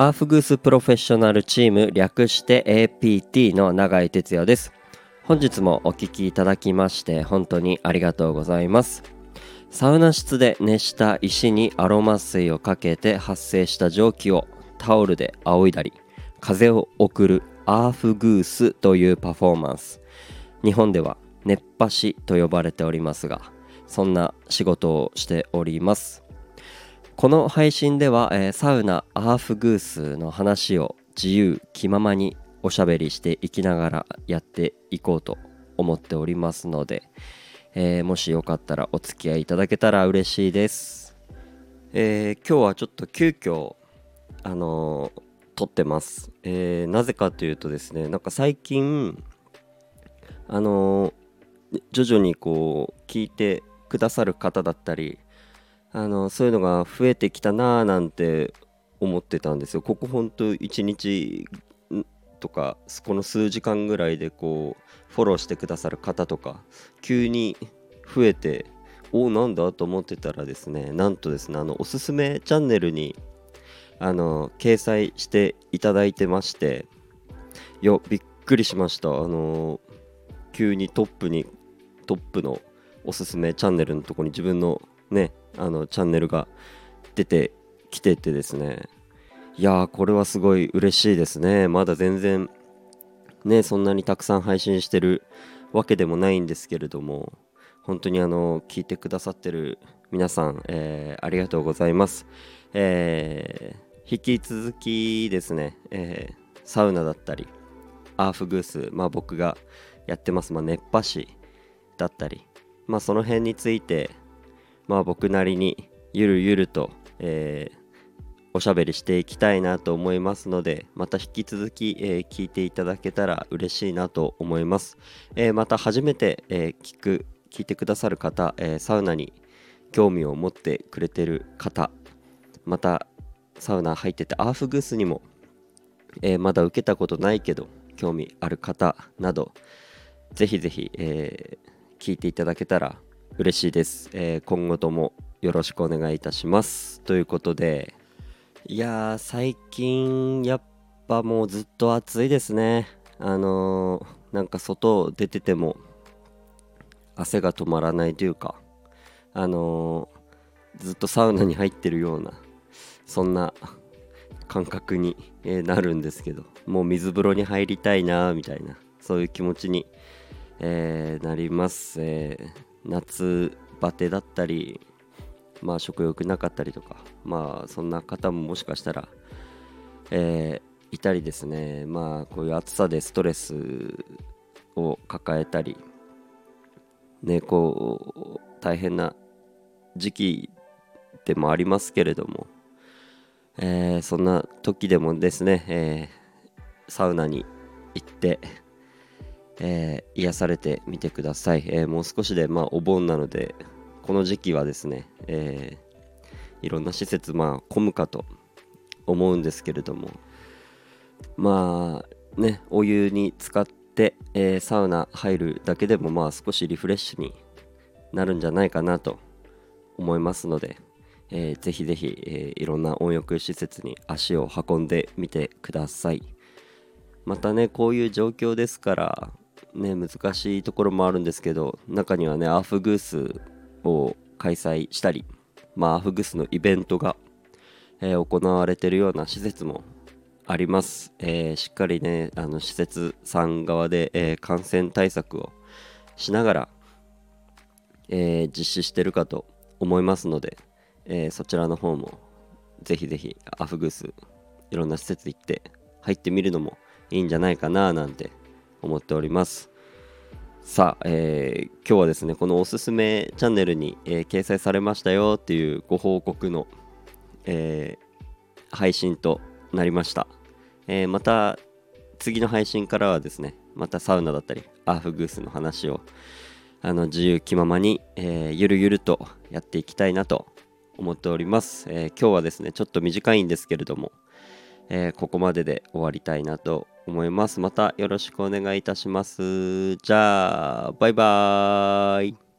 アーフグースプロフェッショナルチーム略して APT の永井哲也です。本日もお聞きいただきまして本当にありがとうございます。サウナ室で熱した石にアロマ水をかけて発生した蒸気をタオルで仰いだり風を送るアーフグースというパフォーマンス。日本では熱波師と呼ばれておりますがそんな仕事をしております。この配信では、えー、サウナアーフグースの話を自由気ままにおしゃべりしていきながらやっていこうと思っておりますので、えー、もしよかったらお付き合いいただけたら嬉しいです、えー、今日はちょっと急遽あのー、撮ってます、えなぜかというとですねなんか最近あの徐々にこう聞いてくださる方だったりあのそういうのが増えてきたなーなんて思ってたんですよ。ここほんと1日とかこの数時間ぐらいでこうフォローしてくださる方とか急に増えておおなんだと思ってたらですねなんとですねあのおすすめチャンネルにあの掲載していただいてましていやびっくりしましたあの急にトップにトップのおすすめチャンネルのとこに自分のねあのチャンネルが出てきててですね。いやーこれはすごい嬉しいですね。まだ全然ねそんなにたくさん配信してるわけでもないんですけれども本当にあの聞いてくださってる皆さん、えー、ありがとうございます、えー、引き続きですね、えー、サウナだったりアーフグースまあ僕がやってます、まあ、熱波師だったりまあその辺についてまあ僕なりにゆるゆると、えー、おしゃべりしていきたいなと思いますのでまた引き続き、えー、聞いていただけたら嬉しいなと思います、えー、また初めて、え聞く聞いてくださる方、えサウナに興味を持ってくれてる方またサウナ入っててアーフグースにも、えまだ受けたことないけど興味ある方などぜひぜひ、え聞いていただけたら嬉しいです、えー、今後ともよろしくお願いいたします。ということでいやー最近やっぱもうずっと暑いですね。あのー、なんか外出てても汗が止まらないというかあのー、ずっとサウナに入ってるようなそんな感覚に、えなるんですけどもう水風呂に入りたいなみたいなそういう気持ちに、えー、なります、えー夏バテだったりまあ食欲なかったりとかまあそんな方ももしかしたら、えー、いたりですね。まあこういう暑さでストレスを抱えたりねこう大変な時期でもありますけれども、えー、そんな時でもですね、えー、サウナに行ってえー、癒されてみてください、えー、もう少しで、まあ、お盆なのでこの時期はですね、えー、いろんな施設、まあ、混むかと思うんですけれどもまあねお湯に浸かって、えー、サウナ入るだけでもまあ少しリフレッシュになるんじゃないかなと思いますので、えー、ぜひぜひ、えー、いろんな温浴施設に足を運んでみてください。またねこういう状況ですからね難しいところもあるんですけど中にはねアーフグースを開催したりまあアーフグースのイベントが、えー、行われてるような施設もあります、えー、しっかりねあの施設さん側で、えー、感染対策をしながら、え実施してるかと思いますので、えそちらの方もぜひぜひアフグースいろんな施設行って入ってみるのもいいんじゃないかななんて思っております。さあ、えー、今日はですねこのおすすめチャンネルに、えー、掲載されましたよっていうご報告の、えー、配信となりました、えまた次の配信からはですねまたサウナだったりアーフグースの話をあの自由気ままに、えゆるゆるとやっていきたいなと思っております、え今日はですねちょっと短いんですけれども、えここまでで終わりたいなと思います。またよろしくお願いいたします。じゃあ、バイバーイ。